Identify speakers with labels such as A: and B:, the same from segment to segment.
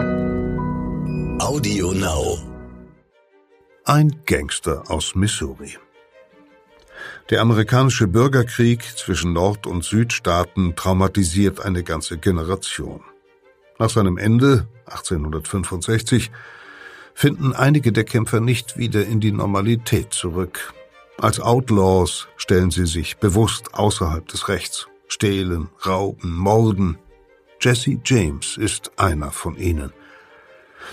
A: Audio Now.
B: Ein Gangster aus Missouri. Der amerikanische Bürgerkrieg zwischen Nord- und Südstaaten traumatisiert eine ganze Generation. Nach seinem Ende 1865 finden einige der Kämpfer nicht wieder in die Normalität zurück. Als Outlaws stellen sie sich bewusst außerhalb des Rechts, stehlen, rauben, morden. Jesse James ist einer von ihnen.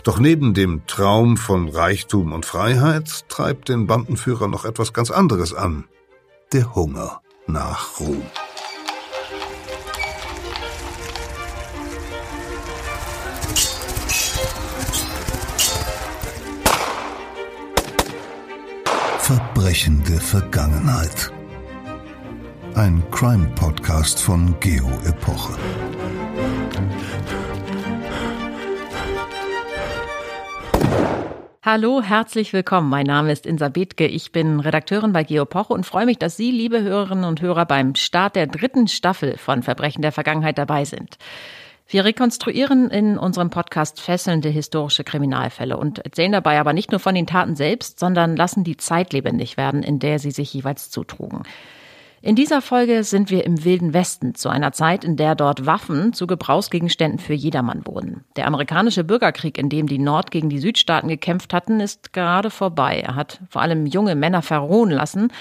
B: Doch neben dem Traum von Reichtum und Freiheit treibt den Bandenführer noch etwas ganz anderes an. Der Hunger nach Ruhm. Verbrechende Vergangenheit. Ein Crime-Podcast von Geo
C: Hallo, herzlich willkommen. Mein Name ist Insa Bethke. Ich bin Redakteurin bei Geopoche und freue mich, dass Sie, liebe Hörerinnen und Hörer, beim Start der dritten Staffel von Verbrechen der Vergangenheit dabei sind. Wir rekonstruieren in unserem Podcast fesselnde historische Kriminalfälle und erzählen dabei aber nicht nur von den Taten selbst, sondern lassen die Zeit lebendig werden, in der sie sich jeweils zutrugen. In dieser Folge sind wir im Wilden Westen, zu einer Zeit, in der dort Waffen zu Gebrauchsgegenständen für jedermann wurden. Der amerikanische Bürgerkrieg, in dem die Nord gegen die Südstaaten gekämpft hatten, ist gerade vorbei. Er hat vor allem junge Männer verrohen lassen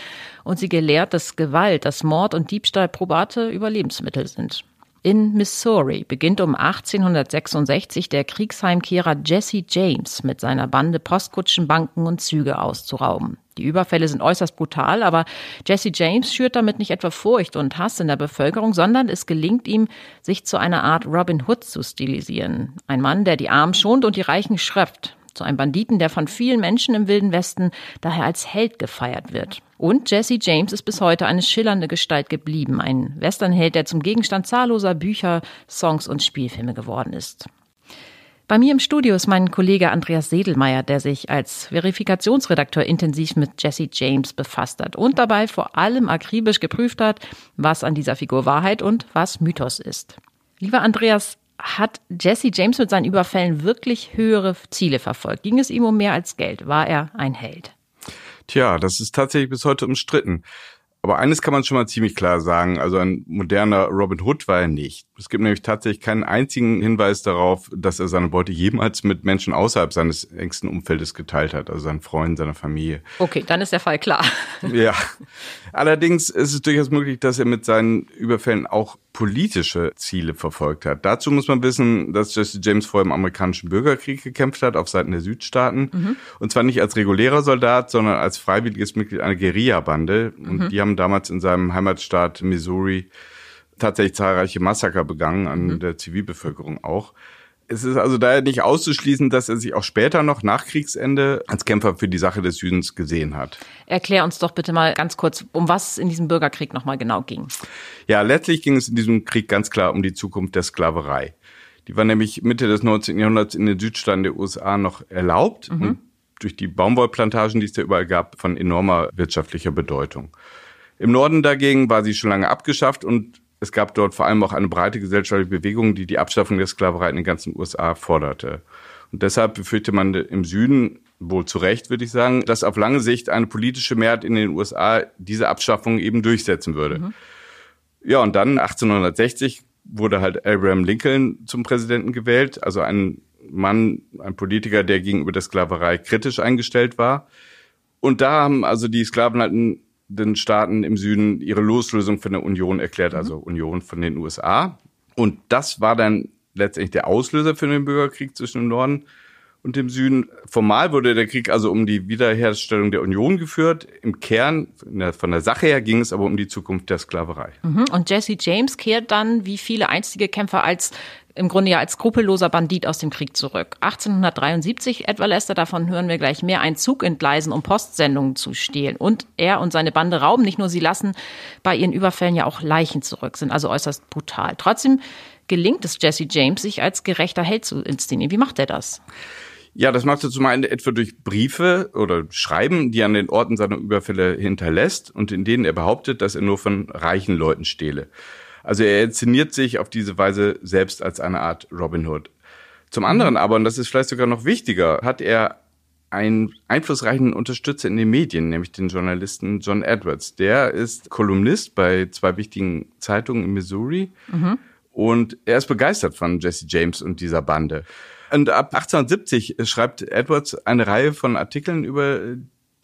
C: und sie gelehrt, dass Gewalt, dass Mord und Diebstahl probate Überlebensmittel sind. In Missouri beginnt um 1866 der Kriegsheimkehrer Jesse James mit seiner Bande Postkutschen, Banken und Züge auszurauben. Die Überfälle sind äußerst brutal, aber Jesse James schürt damit nicht etwa Furcht und Hass in der Bevölkerung, sondern es gelingt ihm, sich zu einer Art Robin Hood zu stilisieren. Ein Mann, der die Armen schont und die Reichen schröpft zu einem Banditen, der von vielen Menschen im Wilden Westen daher als Held gefeiert wird. Und Jesse James ist bis heute eine schillernde Gestalt geblieben, ein Westernheld, der zum Gegenstand zahlloser Bücher, Songs und Spielfilme geworden ist. Bei mir im Studio ist mein Kollege Andreas Sedelmeier, der sich als Verifikationsredakteur intensiv mit Jesse James befasst hat und dabei vor allem akribisch geprüft hat, was an dieser Figur Wahrheit und was Mythos ist. Lieber Andreas, hat Jesse James mit seinen Überfällen wirklich höhere Ziele verfolgt? Ging es ihm um mehr als Geld? War er ein Held?
D: Tja, das ist tatsächlich bis heute umstritten. Aber eines kann man schon mal ziemlich klar sagen, also ein moderner Robin Hood war er nicht. Es gibt nämlich tatsächlich keinen einzigen Hinweis darauf, dass er seine Beute jemals mit Menschen außerhalb seines engsten Umfeldes geteilt hat, also seinen Freunden, seiner Familie.
C: Okay, dann ist der Fall klar.
D: Ja. Allerdings ist es durchaus möglich, dass er mit seinen Überfällen auch politische Ziele verfolgt hat. Dazu muss man wissen, dass Jesse James vor dem amerikanischen Bürgerkrieg gekämpft hat auf Seiten der Südstaaten. Mhm. Und zwar nicht als regulärer Soldat, sondern als freiwilliges Mitglied einer Guerilla-Bande. Und mhm. die haben damals in seinem Heimatstaat Missouri tatsächlich zahlreiche Massaker begangen, an mhm. der Zivilbevölkerung auch. Es ist also daher nicht auszuschließen, dass er sich auch später noch nach Kriegsende als Kämpfer für die Sache des Südens gesehen hat.
C: Erklär uns doch bitte mal ganz kurz, um was es in diesem Bürgerkrieg nochmal genau ging.
D: Ja, letztlich ging es in diesem Krieg ganz klar um die Zukunft der Sklaverei. Die war nämlich Mitte des 19. Jahrhunderts in den Südstaaten der USA noch erlaubt mhm. und durch die Baumwollplantagen, die es da überall gab, von enormer wirtschaftlicher Bedeutung. Im Norden dagegen war sie schon lange abgeschafft und es gab dort vor allem auch eine breite gesellschaftliche Bewegung, die die Abschaffung der Sklaverei in den ganzen USA forderte. Und deshalb befürchte man im Süden, wohl zu Recht würde ich sagen, dass auf lange Sicht eine politische Mehrheit in den USA diese Abschaffung eben durchsetzen würde. Mhm. Ja, und dann 1860 wurde halt Abraham Lincoln zum Präsidenten gewählt, also ein Mann, ein Politiker, der gegenüber der Sklaverei kritisch eingestellt war. Und da haben also die Sklaven halt den Staaten im Süden ihre Loslösung von der Union erklärt, mhm. also Union von den USA. Und das war dann letztendlich der Auslöser für den Bürgerkrieg zwischen dem Norden und dem Süden. Formal wurde der Krieg also um die Wiederherstellung der Union geführt. Im Kern, von der Sache her, ging es aber um die Zukunft der Sklaverei.
C: Mhm. Und Jesse James kehrt dann, wie viele einstige Kämpfer, als im Grunde ja als skrupelloser Bandit aus dem Krieg zurück. 1873 etwa lässt er, davon hören wir gleich mehr, einen Zug entgleisen, um Postsendungen zu stehlen. Und er und seine Bande rauben nicht nur, sie lassen bei ihren Überfällen ja auch Leichen zurück, sind also äußerst brutal. Trotzdem gelingt es Jesse James, sich als gerechter Held zu inszenieren. Wie macht er das?
D: Ja, das macht er zum einen etwa durch Briefe oder Schreiben, die er an den Orten seiner Überfälle hinterlässt und in denen er behauptet, dass er nur von reichen Leuten stehle. Also er inszeniert sich auf diese Weise selbst als eine Art Robin Hood. Zum anderen aber, und das ist vielleicht sogar noch wichtiger, hat er einen einflussreichen Unterstützer in den Medien, nämlich den Journalisten John Edwards. Der ist Kolumnist bei zwei wichtigen Zeitungen in Missouri mhm. und er ist begeistert von Jesse James und dieser Bande. Und ab 1870 schreibt Edwards eine Reihe von Artikeln über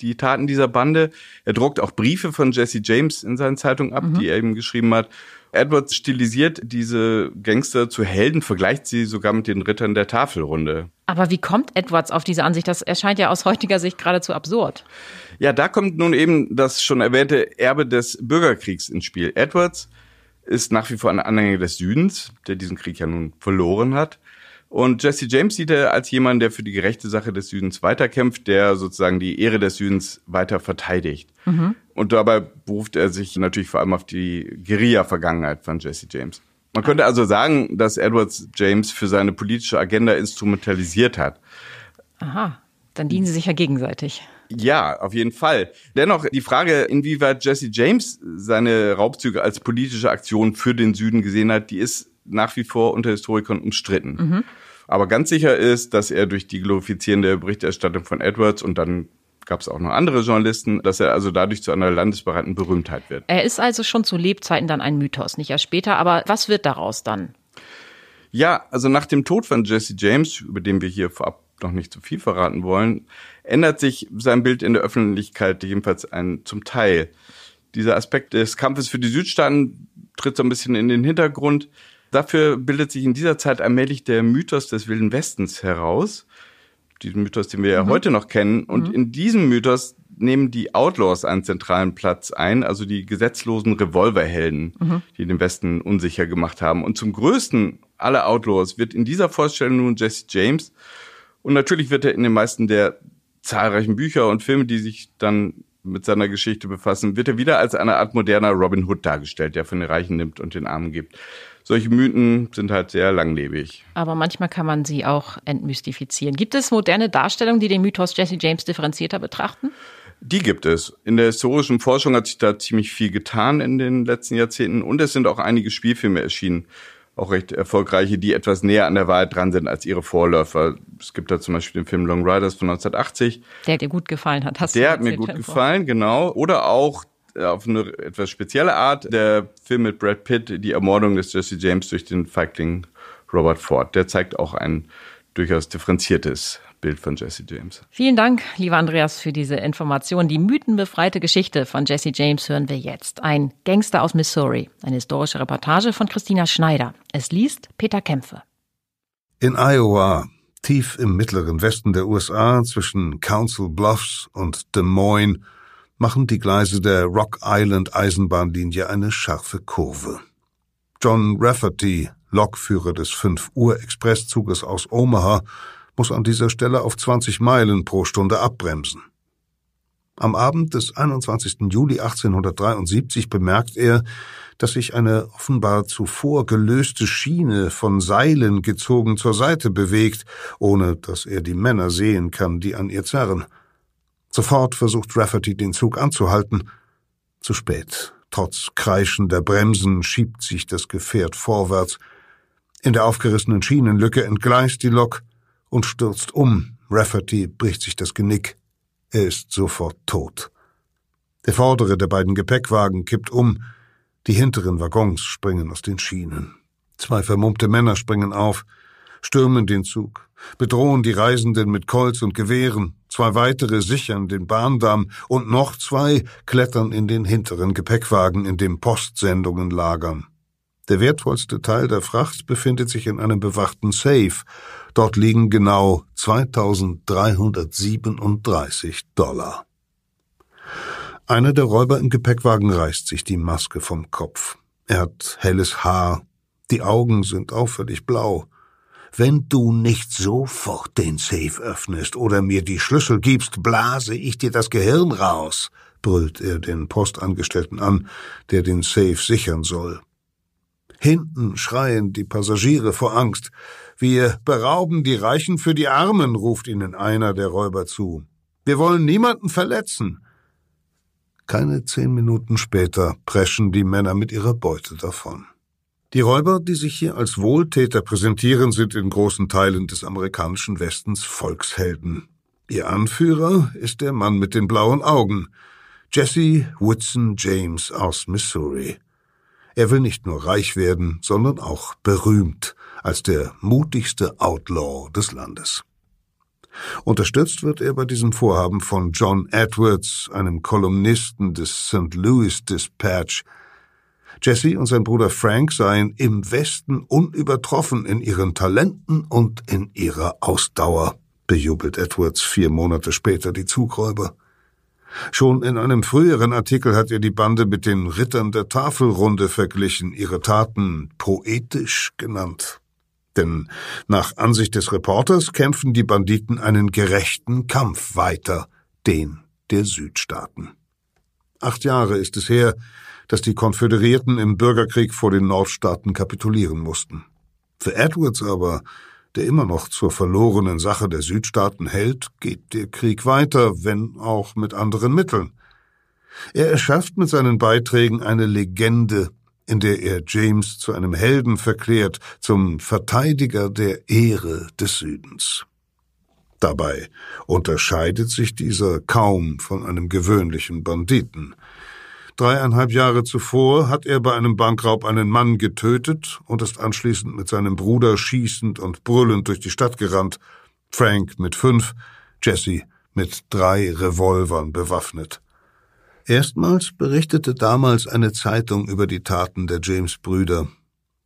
D: die Taten dieser Bande. Er druckt auch Briefe von Jesse James in seinen Zeitungen ab, mhm. die er eben geschrieben hat. Edwards stilisiert diese Gangster zu Helden, vergleicht sie sogar mit den Rittern der Tafelrunde.
C: Aber wie kommt Edwards auf diese Ansicht? Das erscheint ja aus heutiger Sicht geradezu absurd.
D: Ja, da kommt nun eben das schon erwähnte Erbe des Bürgerkriegs ins Spiel. Edwards ist nach wie vor ein Anhänger des Südens, der diesen Krieg ja nun verloren hat. Und Jesse James sieht er als jemand, der für die gerechte Sache des Südens weiterkämpft, der sozusagen die Ehre des Südens weiter verteidigt. Mhm. Und dabei beruft er sich natürlich vor allem auf die Guerilla-Vergangenheit von Jesse James. Man könnte also sagen, dass Edwards James für seine politische Agenda instrumentalisiert hat.
C: Aha, dann dienen sie sich ja gegenseitig.
D: Ja, auf jeden Fall. Dennoch die Frage, inwieweit Jesse James seine Raubzüge als politische Aktion für den Süden gesehen hat, die ist nach wie vor unter Historikern umstritten. Mhm. Aber ganz sicher ist, dass er durch die glorifizierende Berichterstattung von Edwards und dann gab es auch noch andere Journalisten, dass er also dadurch zu einer landesbereiten Berühmtheit wird.
C: Er ist also schon zu Lebzeiten dann ein Mythos, nicht erst später. Aber was wird daraus dann?
D: Ja, also nach dem Tod von Jesse James, über den wir hier vorab noch nicht zu viel verraten wollen, ändert sich sein Bild in der Öffentlichkeit jedenfalls ein, zum Teil. Dieser Aspekt des Kampfes für die Südstaaten tritt so ein bisschen in den Hintergrund. Dafür bildet sich in dieser Zeit allmählich der Mythos des Wilden Westens heraus. Diesen Mythos, den wir ja mhm. heute noch kennen. Und mhm. in diesem Mythos nehmen die Outlaws einen zentralen Platz ein, also die gesetzlosen Revolverhelden, mhm. die den Westen unsicher gemacht haben. Und zum größten aller Outlaws wird in dieser Vorstellung nun Jesse James. Und natürlich wird er in den meisten der zahlreichen Bücher und Filme, die sich dann mit seiner Geschichte befassen, wird er wieder als eine Art moderner Robin Hood dargestellt, der von den Reichen nimmt und den Armen gibt solche Mythen sind halt sehr langlebig.
C: Aber manchmal kann man sie auch entmystifizieren. Gibt es moderne Darstellungen, die den Mythos Jesse James differenzierter betrachten?
D: Die gibt es. In der historischen Forschung hat sich da ziemlich viel getan in den letzten Jahrzehnten und es sind auch einige Spielfilme erschienen, auch recht erfolgreiche, die etwas näher an der Wahrheit dran sind als ihre Vorläufer. Es gibt da zum Beispiel den Film Long Riders von 1980.
C: Der dir gut gefallen hat,
D: hast der du Der hat mir gut gefallen, genau. Oder auch auf eine etwas spezielle Art. Der Film mit Brad Pitt, die Ermordung des Jesse James durch den Feigling Robert Ford, der zeigt auch ein durchaus differenziertes Bild von Jesse James.
C: Vielen Dank, lieber Andreas, für diese Information. Die mythenbefreite Geschichte von Jesse James hören wir jetzt. Ein Gangster aus Missouri. Eine historische Reportage von Christina Schneider. Es liest Peter Kämpfe.
B: In Iowa, tief im mittleren Westen der USA, zwischen Council Bluffs und Des Moines, machen die Gleise der Rock Island Eisenbahnlinie eine scharfe Kurve. John Rafferty, Lokführer des 5 Uhr Expresszuges aus Omaha, muss an dieser Stelle auf 20 Meilen pro Stunde abbremsen. Am Abend des 21. Juli 1873 bemerkt er, dass sich eine offenbar zuvor gelöste Schiene von Seilen gezogen zur Seite bewegt, ohne dass er die Männer sehen kann, die an ihr zerren. Sofort versucht Rafferty den Zug anzuhalten. Zu spät. Trotz kreischender Bremsen schiebt sich das Gefährt vorwärts. In der aufgerissenen Schienenlücke entgleist die Lok und stürzt um. Rafferty bricht sich das Genick. Er ist sofort tot. Der vordere der beiden Gepäckwagen kippt um. Die hinteren Waggons springen aus den Schienen. Zwei vermummte Männer springen auf stürmen den Zug, bedrohen die Reisenden mit Kolz und Gewehren, zwei weitere sichern den Bahndamm und noch zwei klettern in den hinteren Gepäckwagen, in dem Postsendungen lagern. Der wertvollste Teil der Fracht befindet sich in einem bewachten Safe. Dort liegen genau 2337 Dollar. Einer der Räuber im Gepäckwagen reißt sich die Maske vom Kopf. Er hat helles Haar, die Augen sind auffällig blau. Wenn du nicht sofort den Safe öffnest oder mir die Schlüssel gibst, blase ich dir das Gehirn raus, brüllt er den Postangestellten an, der den Safe sichern soll. Hinten schreien die Passagiere vor Angst. Wir berauben die Reichen für die Armen, ruft ihnen einer der Räuber zu. Wir wollen niemanden verletzen. Keine zehn Minuten später preschen die Männer mit ihrer Beute davon. Die Räuber, die sich hier als Wohltäter präsentieren, sind in großen Teilen des amerikanischen Westens Volkshelden. Ihr Anführer ist der Mann mit den blauen Augen, Jesse Woodson James aus Missouri. Er will nicht nur reich werden, sondern auch berühmt als der mutigste Outlaw des Landes. Unterstützt wird er bei diesem Vorhaben von John Edwards, einem Kolumnisten des St. Louis Dispatch. Jesse und sein Bruder Frank seien im Westen unübertroffen in ihren Talenten und in ihrer Ausdauer, bejubelt Edwards vier Monate später die Zugräuber. Schon in einem früheren Artikel hat er die Bande mit den Rittern der Tafelrunde verglichen, ihre Taten poetisch genannt. Denn nach Ansicht des Reporters kämpfen die Banditen einen gerechten Kampf weiter, den der Südstaaten. Acht Jahre ist es her, dass die Konföderierten im Bürgerkrieg vor den Nordstaaten kapitulieren mussten. Für Edwards aber, der immer noch zur verlorenen Sache der Südstaaten hält, geht der Krieg weiter, wenn auch mit anderen Mitteln. Er erschafft mit seinen Beiträgen eine Legende, in der er James zu einem Helden verklärt, zum Verteidiger der Ehre des Südens. Dabei unterscheidet sich dieser kaum von einem gewöhnlichen Banditen. Dreieinhalb Jahre zuvor hat er bei einem Bankraub einen Mann getötet und ist anschließend mit seinem Bruder schießend und brüllend durch die Stadt gerannt, Frank mit fünf, Jesse mit drei Revolvern bewaffnet. Erstmals berichtete damals eine Zeitung über die Taten der James-Brüder.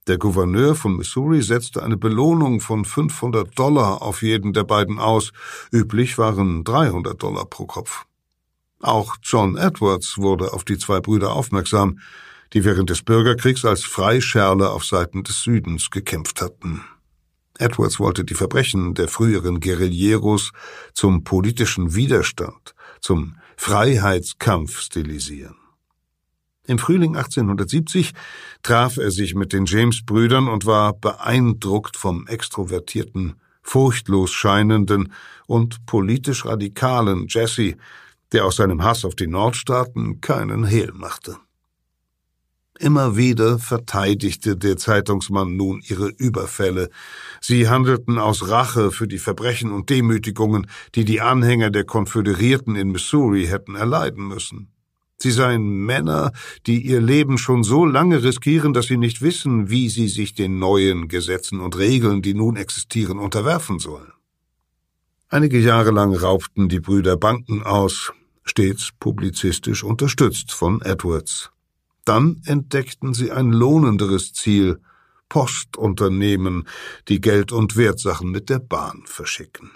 B: Der Gouverneur von Missouri setzte eine Belohnung von 500 Dollar auf jeden der beiden aus. Üblich waren 300 Dollar pro Kopf. Auch John Edwards wurde auf die zwei Brüder aufmerksam, die während des Bürgerkriegs als Freischärler auf Seiten des Südens gekämpft hatten. Edwards wollte die Verbrechen der früheren Guerilleros zum politischen Widerstand, zum Freiheitskampf stilisieren. Im Frühling 1870 traf er sich mit den James-Brüdern und war beeindruckt vom extrovertierten, furchtlos scheinenden und politisch radikalen Jesse, der aus seinem Hass auf die Nordstaaten keinen Hehl machte. Immer wieder verteidigte der Zeitungsmann nun ihre Überfälle. Sie handelten aus Rache für die Verbrechen und Demütigungen, die die Anhänger der Konföderierten in Missouri hätten erleiden müssen. Sie seien Männer, die ihr Leben schon so lange riskieren, dass sie nicht wissen, wie sie sich den neuen Gesetzen und Regeln, die nun existieren, unterwerfen sollen. Einige Jahre lang raubten die Brüder Banken aus, stets publizistisch unterstützt von Edwards. Dann entdeckten sie ein lohnenderes Ziel, Postunternehmen, die Geld und Wertsachen mit der Bahn verschicken.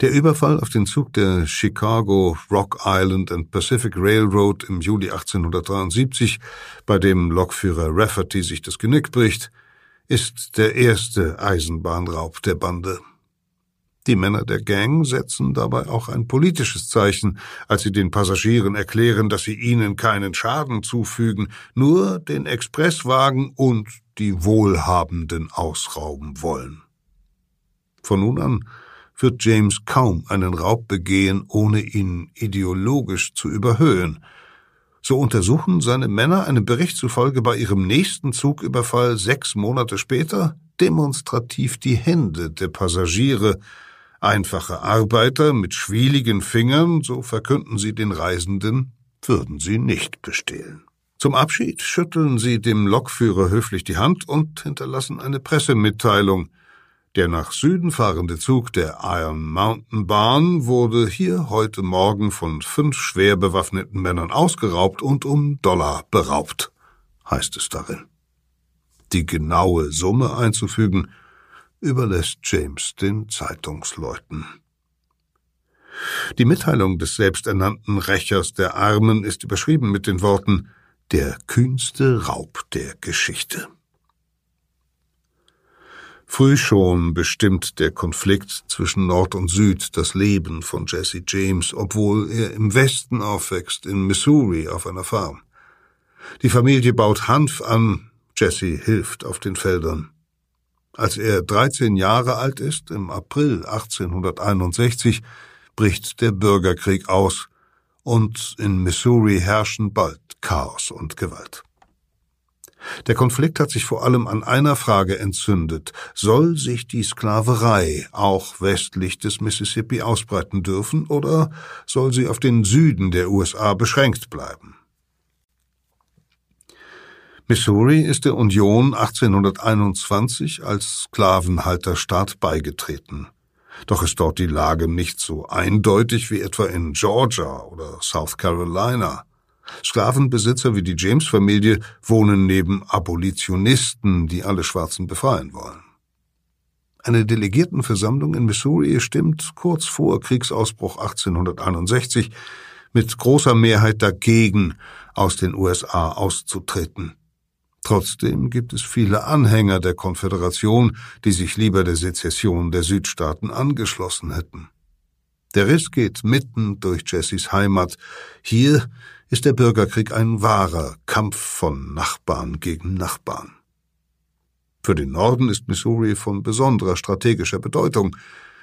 B: Der Überfall auf den Zug der Chicago, Rock Island and Pacific Railroad im Juli 1873, bei dem Lokführer Rafferty sich das Genick bricht, ist der erste Eisenbahnraub der Bande. Die Männer der Gang setzen dabei auch ein politisches Zeichen, als sie den Passagieren erklären, dass sie ihnen keinen Schaden zufügen, nur den Expresswagen und die Wohlhabenden ausrauben wollen. Von nun an wird James kaum einen Raub begehen, ohne ihn ideologisch zu überhöhen. So untersuchen seine Männer einem Bericht zufolge bei ihrem nächsten Zugüberfall sechs Monate später demonstrativ die Hände der Passagiere, Einfache Arbeiter mit schwieligen Fingern, so verkünden sie den Reisenden, würden sie nicht bestehlen. Zum Abschied schütteln sie dem Lokführer höflich die Hand und hinterlassen eine Pressemitteilung. Der nach Süden fahrende Zug der Iron Mountain Bahn wurde hier heute Morgen von fünf schwer bewaffneten Männern ausgeraubt und um Dollar beraubt, heißt es darin. Die genaue Summe einzufügen überlässt James den Zeitungsleuten. Die Mitteilung des selbsternannten Rächers der Armen ist überschrieben mit den Worten Der kühnste Raub der Geschichte. Früh schon bestimmt der Konflikt zwischen Nord und Süd das Leben von Jesse James, obwohl er im Westen aufwächst, in Missouri auf einer Farm. Die Familie baut Hanf an, Jesse hilft auf den Feldern. Als er 13 Jahre alt ist, im April 1861, bricht der Bürgerkrieg aus und in Missouri herrschen bald Chaos und Gewalt. Der Konflikt hat sich vor allem an einer Frage entzündet. Soll sich die Sklaverei auch westlich des Mississippi ausbreiten dürfen oder soll sie auf den Süden der USA beschränkt bleiben? Missouri ist der Union 1821 als Sklavenhalterstaat beigetreten. Doch ist dort die Lage nicht so eindeutig wie etwa in Georgia oder South Carolina. Sklavenbesitzer wie die James-Familie wohnen neben Abolitionisten, die alle Schwarzen befreien wollen. Eine Delegiertenversammlung in Missouri stimmt kurz vor Kriegsausbruch 1861 mit großer Mehrheit dagegen, aus den USA auszutreten. Trotzdem gibt es viele Anhänger der Konföderation, die sich lieber der Sezession der Südstaaten angeschlossen hätten. Der Riss geht mitten durch Jessys Heimat. Hier ist der Bürgerkrieg ein wahrer Kampf von Nachbarn gegen Nachbarn. Für den Norden ist Missouri von besonderer strategischer Bedeutung.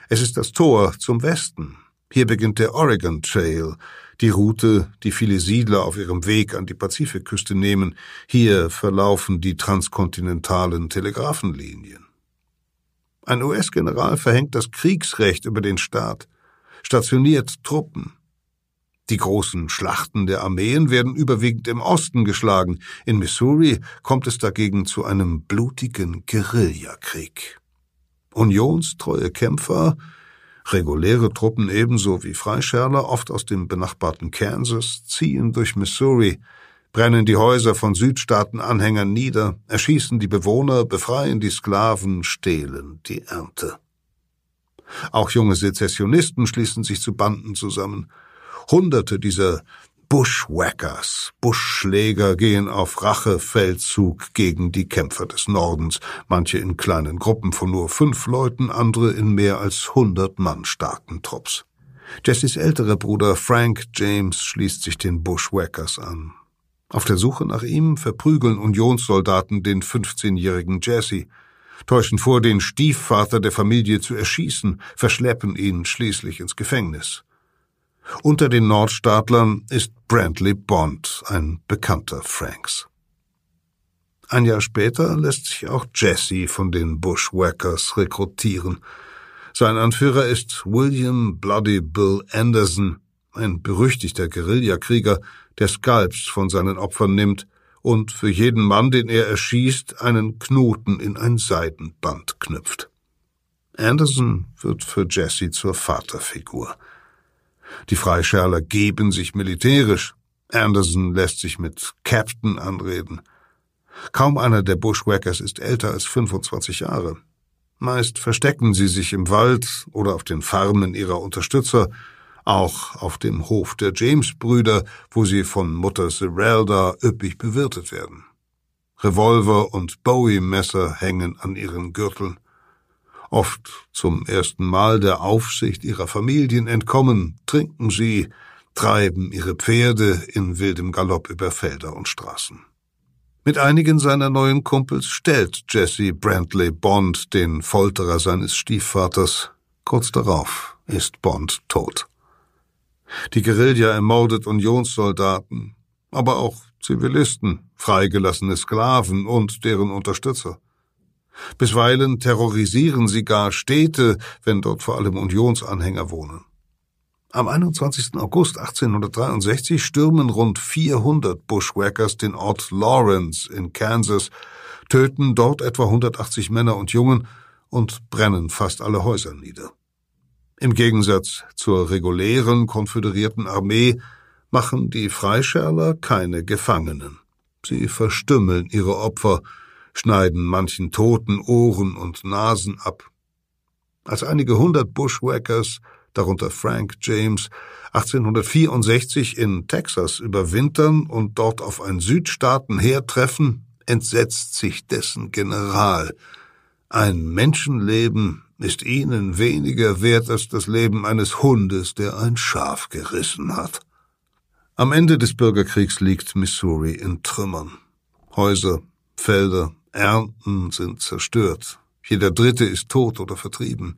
B: Es ist das Tor zum Westen. Hier beginnt der Oregon Trail, die Route, die viele Siedler auf ihrem Weg an die Pazifikküste nehmen. Hier verlaufen die transkontinentalen Telegrafenlinien. Ein US-General verhängt das Kriegsrecht über den Staat, stationiert Truppen. Die großen Schlachten der Armeen werden überwiegend im Osten geschlagen. In Missouri kommt es dagegen zu einem blutigen Guerillakrieg. Unionstreue Kämpfer Reguläre Truppen ebenso wie Freischärler, oft aus dem benachbarten Kansas, ziehen durch Missouri, brennen die Häuser von Südstaatenanhängern nieder, erschießen die Bewohner, befreien die Sklaven, stehlen die Ernte. Auch junge Sezessionisten schließen sich zu Banden zusammen. Hunderte dieser Bushwhackers, Buschschläger gehen auf Rachefeldzug gegen die Kämpfer des Nordens, manche in kleinen Gruppen von nur fünf Leuten, andere in mehr als hundert Mann starken Trupps. Jessys älterer Bruder Frank James schließt sich den Bushwhackers an. Auf der Suche nach ihm verprügeln Unionssoldaten den 15-jährigen Jesse, täuschen vor, den Stiefvater der Familie zu erschießen, verschleppen ihn schließlich ins Gefängnis. Unter den Nordstaatlern ist Brantley Bond, ein Bekannter Franks. Ein Jahr später lässt sich auch Jesse von den Bushwhackers rekrutieren. Sein Anführer ist William Bloody Bill Anderson, ein berüchtigter Guerillakrieger, der Skalps von seinen Opfern nimmt und für jeden Mann, den er erschießt, einen Knoten in ein Seidenband knüpft. Anderson wird für Jesse zur Vaterfigur. Die Freischärler geben sich militärisch. Anderson lässt sich mit Captain anreden. Kaum einer der Bushwhackers ist älter als 25 Jahre. Meist verstecken sie sich im Wald oder auf den Farmen ihrer Unterstützer, auch auf dem Hof der James-Brüder, wo sie von Mutter Zerelda üppig bewirtet werden. Revolver und Bowie-Messer hängen an ihren Gürteln oft zum ersten Mal der Aufsicht ihrer Familien entkommen, trinken sie, treiben ihre Pferde in wildem Galopp über Felder und Straßen. Mit einigen seiner neuen Kumpels stellt Jesse Brantley Bond den Folterer seines Stiefvaters. Kurz darauf ist Bond tot. Die Guerilla ermordet Unionssoldaten, aber auch Zivilisten, freigelassene Sklaven und deren Unterstützer. Bisweilen terrorisieren sie gar Städte, wenn dort vor allem Unionsanhänger wohnen. Am 21. August 1863 stürmen rund 400 Bushwhackers den Ort Lawrence in Kansas, töten dort etwa 180 Männer und Jungen und brennen fast alle Häuser nieder. Im Gegensatz zur regulären konföderierten Armee machen die Freischärler keine Gefangenen. Sie verstümmeln ihre Opfer, schneiden manchen Toten Ohren und Nasen ab. Als einige hundert Bushwhackers, darunter Frank James, 1864 in Texas überwintern und dort auf ein Südstaatenheer treffen, entsetzt sich dessen General. Ein Menschenleben ist ihnen weniger wert als das Leben eines Hundes, der ein Schaf gerissen hat. Am Ende des Bürgerkriegs liegt Missouri in Trümmern. Häuser, Felder, Ernten sind zerstört. Jeder Dritte ist tot oder vertrieben.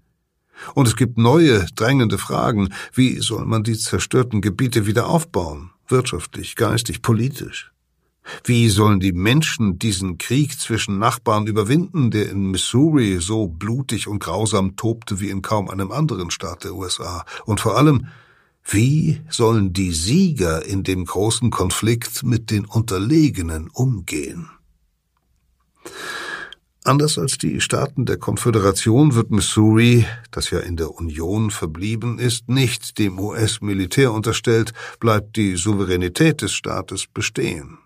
B: Und es gibt neue, drängende Fragen. Wie soll man die zerstörten Gebiete wieder aufbauen? Wirtschaftlich, geistig, politisch? Wie sollen die Menschen diesen Krieg zwischen Nachbarn überwinden, der in Missouri so blutig und grausam tobte wie in kaum einem anderen Staat der USA? Und vor allem, wie sollen die Sieger in dem großen Konflikt mit den Unterlegenen umgehen? Anders als die Staaten der Konföderation wird Missouri, das ja in der Union verblieben ist, nicht dem US-Militär unterstellt, bleibt die Souveränität des Staates bestehen.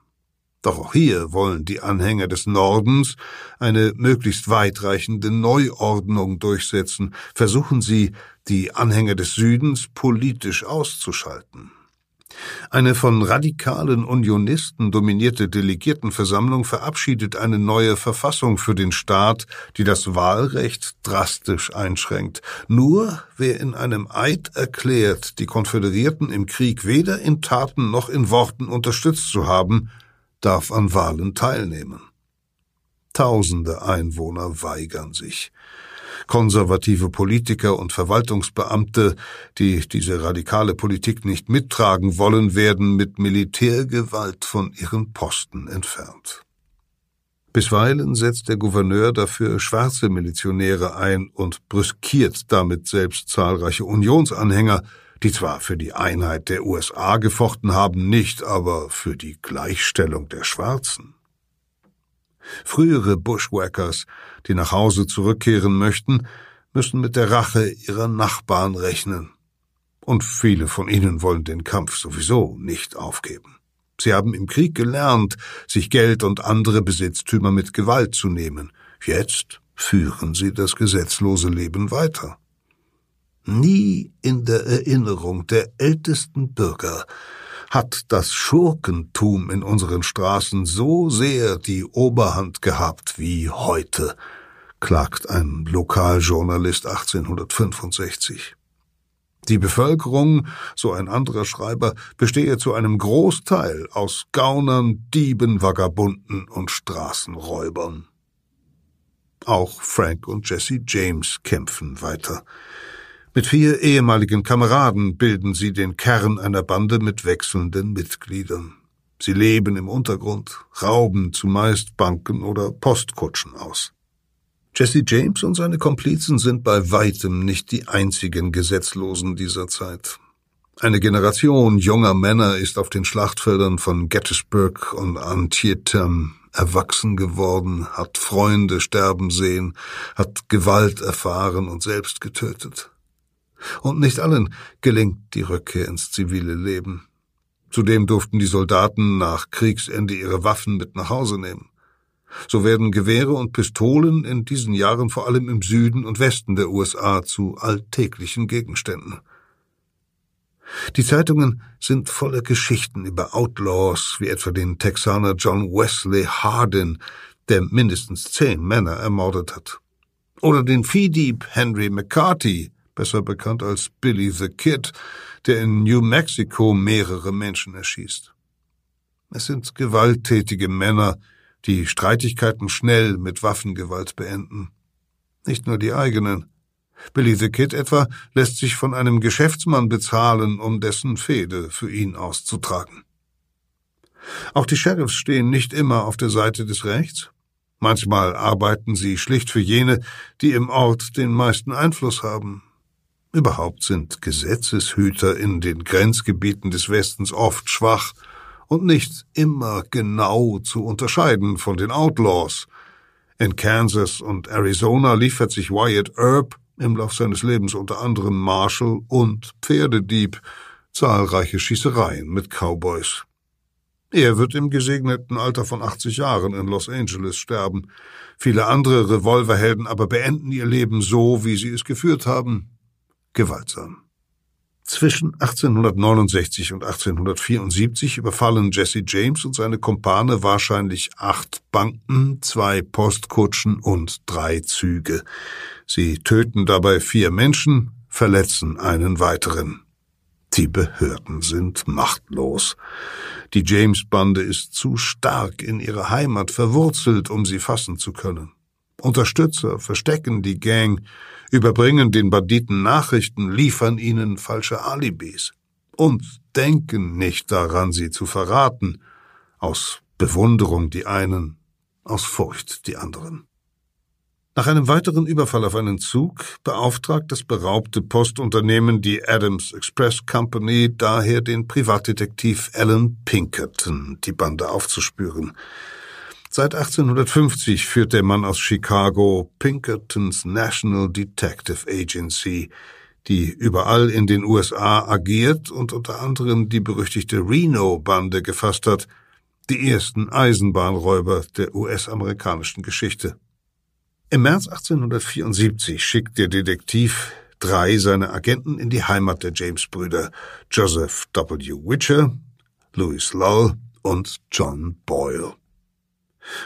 B: Doch auch hier wollen die Anhänger des Nordens eine möglichst weitreichende Neuordnung durchsetzen, versuchen sie, die Anhänger des Südens politisch auszuschalten. Eine von radikalen Unionisten dominierte Delegiertenversammlung verabschiedet eine neue Verfassung für den Staat, die das Wahlrecht drastisch einschränkt. Nur wer in einem Eid erklärt, die Konföderierten im Krieg weder in Taten noch in Worten unterstützt zu haben, darf an Wahlen teilnehmen. Tausende Einwohner weigern sich. Konservative Politiker und Verwaltungsbeamte, die diese radikale Politik nicht mittragen wollen, werden mit Militärgewalt von ihren Posten entfernt. Bisweilen setzt der Gouverneur dafür schwarze Milizionäre ein und brüskiert damit selbst zahlreiche Unionsanhänger, die zwar für die Einheit der USA gefochten haben, nicht aber für die Gleichstellung der Schwarzen. Frühere Bushwhackers, die nach Hause zurückkehren möchten, müssen mit der Rache ihrer Nachbarn rechnen. Und viele von ihnen wollen den Kampf sowieso nicht aufgeben. Sie haben im Krieg gelernt, sich Geld und andere Besitztümer mit Gewalt zu nehmen. Jetzt führen sie das gesetzlose Leben weiter. Nie in der Erinnerung der ältesten Bürger hat das Schurkentum in unseren Straßen so sehr die Oberhand gehabt wie heute, klagt ein Lokaljournalist 1865. Die Bevölkerung, so ein anderer Schreiber, bestehe zu einem Großteil aus Gaunern, Dieben, Vagabunden und Straßenräubern. Auch Frank und Jesse James kämpfen weiter. Mit vier ehemaligen Kameraden bilden sie den Kern einer Bande mit wechselnden Mitgliedern. Sie leben im Untergrund, rauben zumeist Banken oder Postkutschen aus. Jesse James und seine Komplizen sind bei weitem nicht die einzigen Gesetzlosen dieser Zeit. Eine Generation junger Männer ist auf den Schlachtfeldern von Gettysburg und Antietam erwachsen geworden, hat Freunde sterben sehen, hat Gewalt erfahren und selbst getötet. Und nicht allen gelingt die Rückkehr ins zivile Leben. Zudem durften die Soldaten nach Kriegsende ihre Waffen mit nach Hause nehmen. So werden Gewehre und Pistolen in diesen Jahren vor allem im Süden und Westen der USA zu alltäglichen Gegenständen. Die Zeitungen sind voller Geschichten über Outlaws, wie etwa den Texaner John Wesley Hardin, der mindestens zehn Männer ermordet hat. Oder den Viehdieb Henry McCarthy, besser bekannt als Billy the Kid, der in New Mexico mehrere Menschen erschießt. Es sind gewalttätige Männer, die Streitigkeiten schnell mit Waffengewalt beenden. Nicht nur die eigenen. Billy the Kid etwa lässt sich von einem Geschäftsmann bezahlen, um dessen Fehde für ihn auszutragen. Auch die Sheriffs stehen nicht immer auf der Seite des Rechts. Manchmal arbeiten sie schlicht für jene, die im Ort den meisten Einfluss haben, Überhaupt sind Gesetzeshüter in den Grenzgebieten des Westens oft schwach und nicht immer genau zu unterscheiden von den Outlaws. In Kansas und Arizona liefert sich Wyatt Earp im Lauf seines Lebens unter anderem Marshall und Pferdedieb zahlreiche Schießereien mit Cowboys. Er wird im gesegneten Alter von 80 Jahren in Los Angeles sterben. Viele andere Revolverhelden aber beenden ihr Leben so, wie sie es geführt haben, gewaltsam. Zwischen 1869 und 1874 überfallen Jesse James und seine Kumpane wahrscheinlich acht Banken, zwei Postkutschen und drei Züge. Sie töten dabei vier Menschen, verletzen einen weiteren. Die Behörden sind machtlos. Die James-Bande ist zu stark in ihrer Heimat verwurzelt, um sie fassen zu können. Unterstützer verstecken die Gang, überbringen den Banditen Nachrichten, liefern ihnen falsche Alibis und denken nicht daran, sie zu verraten, aus Bewunderung die einen, aus Furcht die anderen. Nach einem weiteren Überfall auf einen Zug beauftragt das beraubte Postunternehmen die Adams Express Company daher den Privatdetektiv Alan Pinkerton, die Bande aufzuspüren. Seit 1850 führt der Mann aus Chicago Pinkertons National Detective Agency, die überall in den USA agiert und unter anderem die berüchtigte Reno-Bande gefasst hat, die ersten Eisenbahnräuber der US-amerikanischen Geschichte. Im März 1874 schickt der Detektiv drei seiner Agenten in die Heimat der James-Brüder, Joseph W. Witcher, Louis Lull und John Boyle.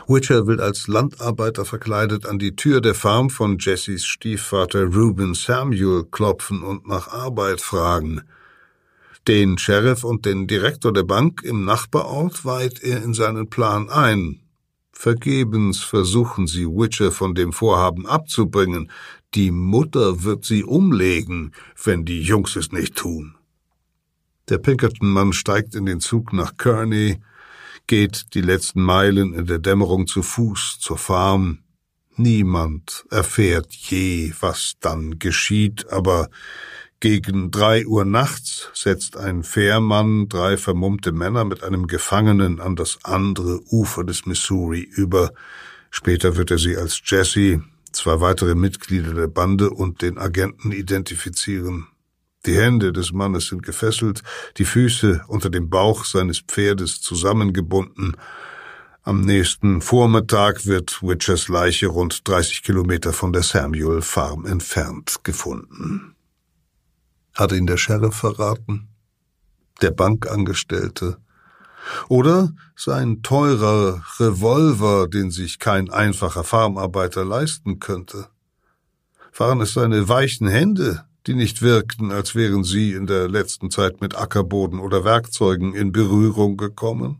B: Witcher will als Landarbeiter verkleidet an die Tür der Farm von Jessys Stiefvater Reuben Samuel klopfen und nach Arbeit fragen. Den Sheriff und den Direktor der Bank im Nachbarort weiht er in seinen Plan ein, Vergebens versuchen sie, Witcher von dem Vorhaben abzubringen. Die Mutter wird sie umlegen, wenn die Jungs es nicht tun. Der Pinkerton-Mann steigt in den Zug nach Kearney, geht die letzten Meilen in der Dämmerung zu Fuß zur Farm. Niemand erfährt je, was dann geschieht, aber gegen drei Uhr nachts setzt ein Fährmann drei vermummte Männer mit einem Gefangenen an das andere Ufer des Missouri über. Später wird er sie als Jesse, zwei weitere Mitglieder der Bande und den Agenten identifizieren. Die Hände des Mannes sind gefesselt, die Füße unter dem Bauch seines Pferdes zusammengebunden. Am nächsten Vormittag wird Witchers Leiche rund 30 Kilometer von der Samuel Farm entfernt gefunden. Hat ihn der Sheriff verraten? Der Bankangestellte? Oder sein teurer Revolver, den sich kein einfacher Farmarbeiter leisten könnte? Waren es seine weichen Hände, die nicht wirkten, als wären sie in der letzten Zeit mit Ackerboden oder Werkzeugen in Berührung gekommen?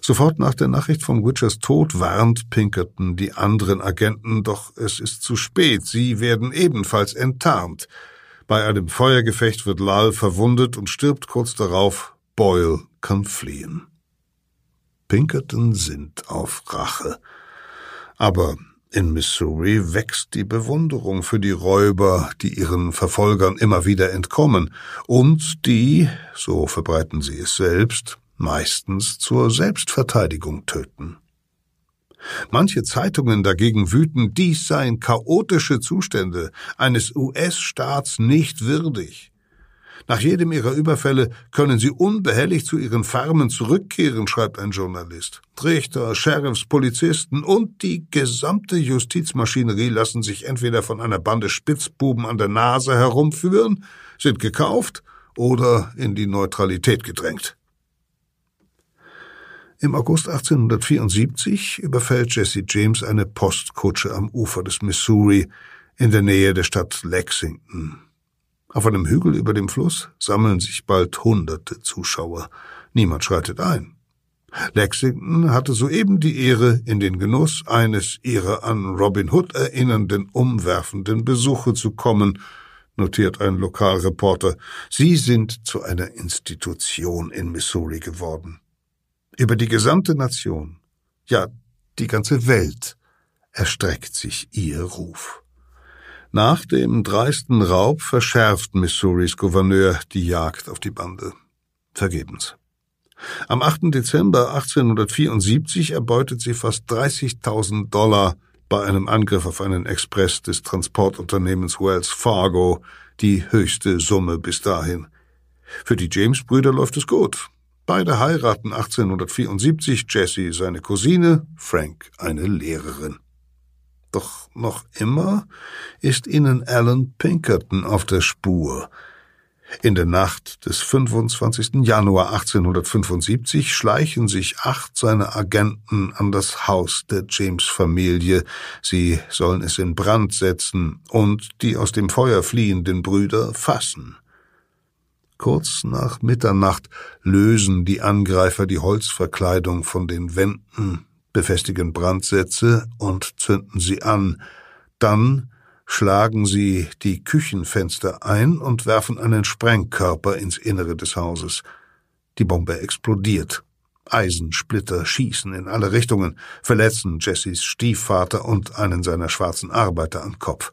B: Sofort nach der Nachricht von Witchers Tod warnt Pinkerton die anderen Agenten, doch es ist zu spät, sie werden ebenfalls enttarnt. Bei einem Feuergefecht wird Lal verwundet und stirbt kurz darauf. Boyle kann fliehen. Pinkerton sind auf Rache. Aber in Missouri wächst die Bewunderung für die Räuber, die ihren Verfolgern immer wieder entkommen und die, so verbreiten sie es selbst, meistens zur Selbstverteidigung töten. Manche Zeitungen dagegen wüten, dies seien chaotische Zustände eines US-Staats nicht würdig. Nach jedem ihrer Überfälle können sie unbehelligt zu ihren Farmen zurückkehren, schreibt ein Journalist. Richter, Sheriffs, Polizisten und die gesamte Justizmaschinerie lassen sich entweder von einer Bande Spitzbuben an der Nase herumführen, sind gekauft oder in die Neutralität gedrängt. Im August 1874 überfällt Jesse James eine Postkutsche am Ufer des Missouri in der Nähe der Stadt Lexington. Auf einem Hügel über dem Fluss sammeln sich bald hunderte Zuschauer. Niemand schreitet ein. Lexington hatte soeben die Ehre, in den Genuss eines ihrer an Robin Hood erinnernden umwerfenden Besuche zu kommen, notiert ein Lokalreporter. Sie sind zu einer Institution in Missouri geworden. Über die gesamte Nation, ja die ganze Welt, erstreckt sich ihr Ruf. Nach dem dreisten Raub verschärft Missouris Gouverneur die Jagd auf die Bande. Vergebens. Am 8. Dezember 1874 erbeutet sie fast 30.000 Dollar bei einem Angriff auf einen Express des Transportunternehmens Wells Fargo, die höchste Summe bis dahin. Für die James-Brüder läuft es gut. Beide heiraten 1874 Jessie seine Cousine, Frank eine Lehrerin. Doch noch immer ist ihnen Alan Pinkerton auf der Spur. In der Nacht des 25. Januar 1875 schleichen sich acht seiner Agenten an das Haus der James-Familie. Sie sollen es in Brand setzen und die aus dem Feuer fliehenden Brüder fassen. Kurz nach Mitternacht lösen die Angreifer die Holzverkleidung von den Wänden, befestigen Brandsätze und zünden sie an. Dann schlagen sie die Küchenfenster ein und werfen einen Sprengkörper ins Innere des Hauses. Die Bombe explodiert. Eisensplitter schießen in alle Richtungen, verletzen Jessys Stiefvater und einen seiner schwarzen Arbeiter am Kopf.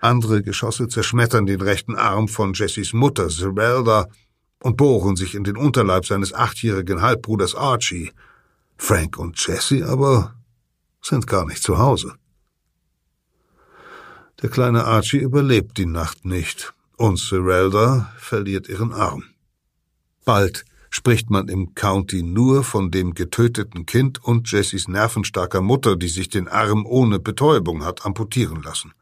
B: Andere Geschosse zerschmettern den rechten Arm von Jessys Mutter, Zerelda, und bohren sich in den Unterleib seines achtjährigen Halbbruders Archie. Frank und Jesse aber sind gar nicht zu Hause. Der kleine Archie überlebt die Nacht nicht, und Zerelda verliert ihren Arm. Bald spricht man im County nur von dem getöteten Kind und Jessys nervenstarker Mutter, die sich den Arm ohne Betäubung hat amputieren lassen.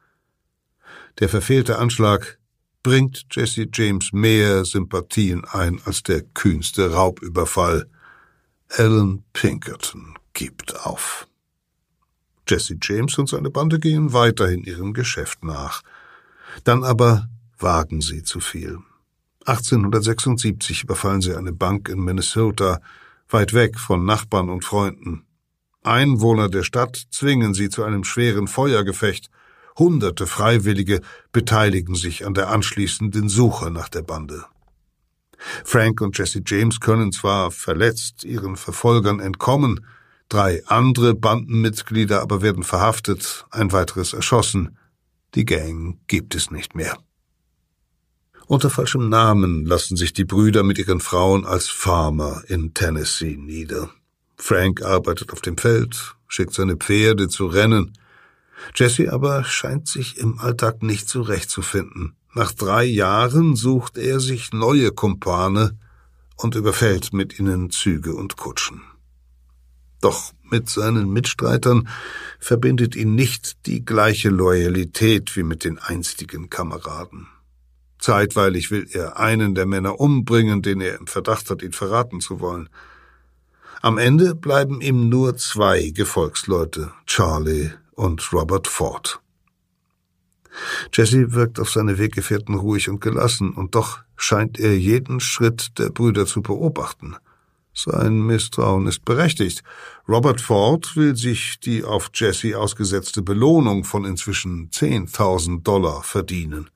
B: Der verfehlte Anschlag bringt Jesse James mehr Sympathien ein als der kühnste Raubüberfall. Alan Pinkerton gibt auf. Jesse James und seine Bande gehen weiterhin ihrem Geschäft nach. Dann aber wagen sie zu viel. 1876 überfallen sie eine Bank in Minnesota, weit weg von Nachbarn und Freunden. Einwohner der Stadt zwingen sie zu einem schweren Feuergefecht. Hunderte Freiwillige beteiligen sich an der anschließenden Suche nach der Bande. Frank und Jesse James können zwar verletzt ihren Verfolgern entkommen, drei andere Bandenmitglieder aber werden verhaftet, ein weiteres erschossen. Die Gang gibt es nicht mehr. Unter falschem Namen lassen sich die Brüder mit ihren Frauen als Farmer in Tennessee nieder. Frank arbeitet auf dem Feld, schickt seine Pferde zu rennen. Jesse aber scheint sich im Alltag nicht zurechtzufinden. Nach drei Jahren sucht er sich neue Kumpane und überfällt mit ihnen Züge und Kutschen. Doch mit seinen Mitstreitern verbindet ihn nicht die gleiche Loyalität wie mit den einstigen Kameraden. Zeitweilig will er einen der Männer umbringen, den er im Verdacht hat, ihn verraten zu wollen. Am Ende bleiben ihm nur zwei Gefolgsleute, Charlie und Robert Ford. Jesse wirkt auf seine Weggefährten ruhig und gelassen, und doch scheint er jeden Schritt der Brüder zu beobachten. Sein Misstrauen ist berechtigt. Robert Ford will sich die auf Jesse ausgesetzte Belohnung von inzwischen 10.000 Dollar verdienen.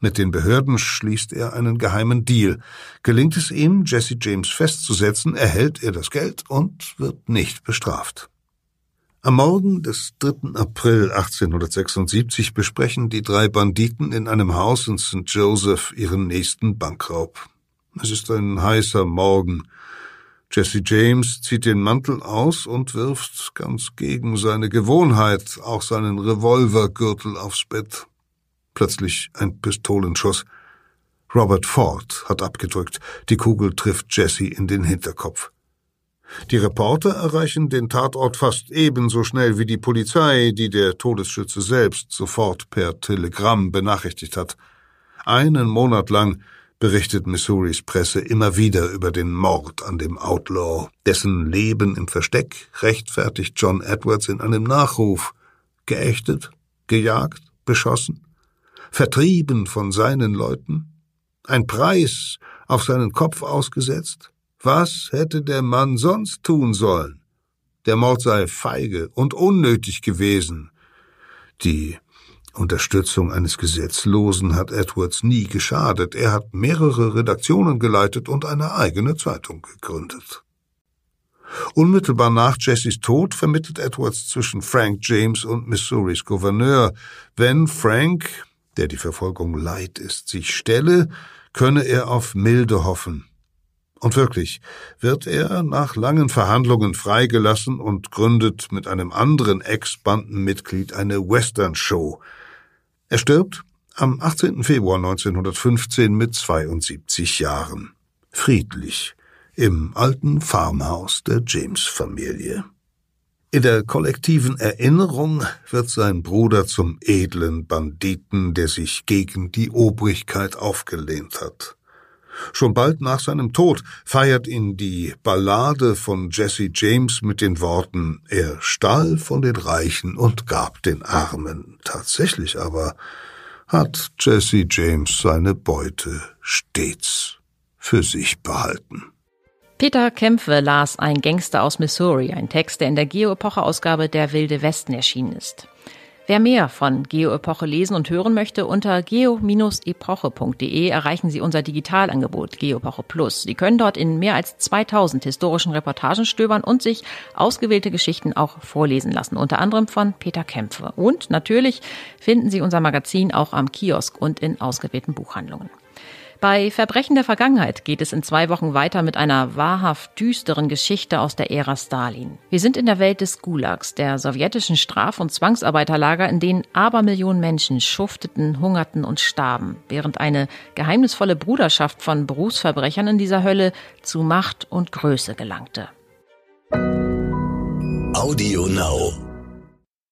B: Mit den Behörden schließt er einen geheimen Deal. Gelingt es ihm, Jesse James festzusetzen, erhält er das Geld und wird nicht bestraft. Am Morgen des 3. April 1876 besprechen die drei Banditen in einem Haus in St. Joseph ihren nächsten Bankraub. Es ist ein heißer Morgen. Jesse James zieht den Mantel aus und wirft ganz gegen seine Gewohnheit auch seinen Revolvergürtel aufs Bett. Plötzlich ein Pistolenschuss. Robert Ford hat abgedrückt. Die Kugel trifft Jesse in den Hinterkopf. Die Reporter erreichen den Tatort fast ebenso schnell wie die Polizei, die der Todesschütze selbst sofort per Telegramm benachrichtigt hat. Einen Monat lang berichtet Missouris Presse immer wieder über den Mord an dem Outlaw. Dessen Leben im Versteck rechtfertigt John Edwards in einem Nachruf. Geächtet, gejagt, beschossen vertrieben von seinen Leuten, ein Preis auf seinen Kopf ausgesetzt? Was hätte der Mann sonst tun sollen? Der Mord sei feige und unnötig gewesen. Die Unterstützung eines Gesetzlosen hat Edwards nie geschadet. Er hat mehrere Redaktionen geleitet und eine eigene Zeitung gegründet. Unmittelbar nach Jessys Tod vermittelt Edwards zwischen Frank James und Missouris Gouverneur. Wenn Frank der die Verfolgung leid ist, sich stelle, könne er auf Milde hoffen. Und wirklich wird er nach langen Verhandlungen freigelassen und gründet mit einem anderen Ex-Bandenmitglied eine Western-Show. Er stirbt am 18. Februar 1915 mit 72 Jahren. Friedlich im alten Farmhaus der James-Familie. In der kollektiven Erinnerung wird sein Bruder zum edlen Banditen, der sich gegen die Obrigkeit aufgelehnt hat. Schon bald nach seinem Tod feiert ihn die Ballade von Jesse James mit den Worten Er stahl von den Reichen und gab den Armen. Tatsächlich aber hat Jesse James seine Beute stets für sich behalten.
C: Peter Kämpfe las Ein Gangster aus Missouri, ein Text, der in der Geo-Epoche-Ausgabe der Wilde Westen erschienen ist. Wer mehr von Geo-Epoche lesen und hören möchte, unter geo-epoche.de erreichen Sie unser Digitalangebot Geo-Epoche Plus. Sie können dort in mehr als 2000 historischen Reportagen stöbern und sich ausgewählte Geschichten auch vorlesen lassen, unter anderem von Peter Kämpfe. Und natürlich finden Sie unser Magazin auch am Kiosk und in ausgewählten Buchhandlungen. Bei Verbrechen der Vergangenheit geht es in zwei Wochen weiter mit einer wahrhaft düsteren Geschichte aus der Ära Stalin. Wir sind in der Welt des Gulags, der sowjetischen Straf- und Zwangsarbeiterlager, in denen Abermillionen Menschen schufteten, hungerten und starben, während eine geheimnisvolle Bruderschaft von Berufsverbrechern in dieser Hölle zu Macht und Größe gelangte.
A: Audio Now.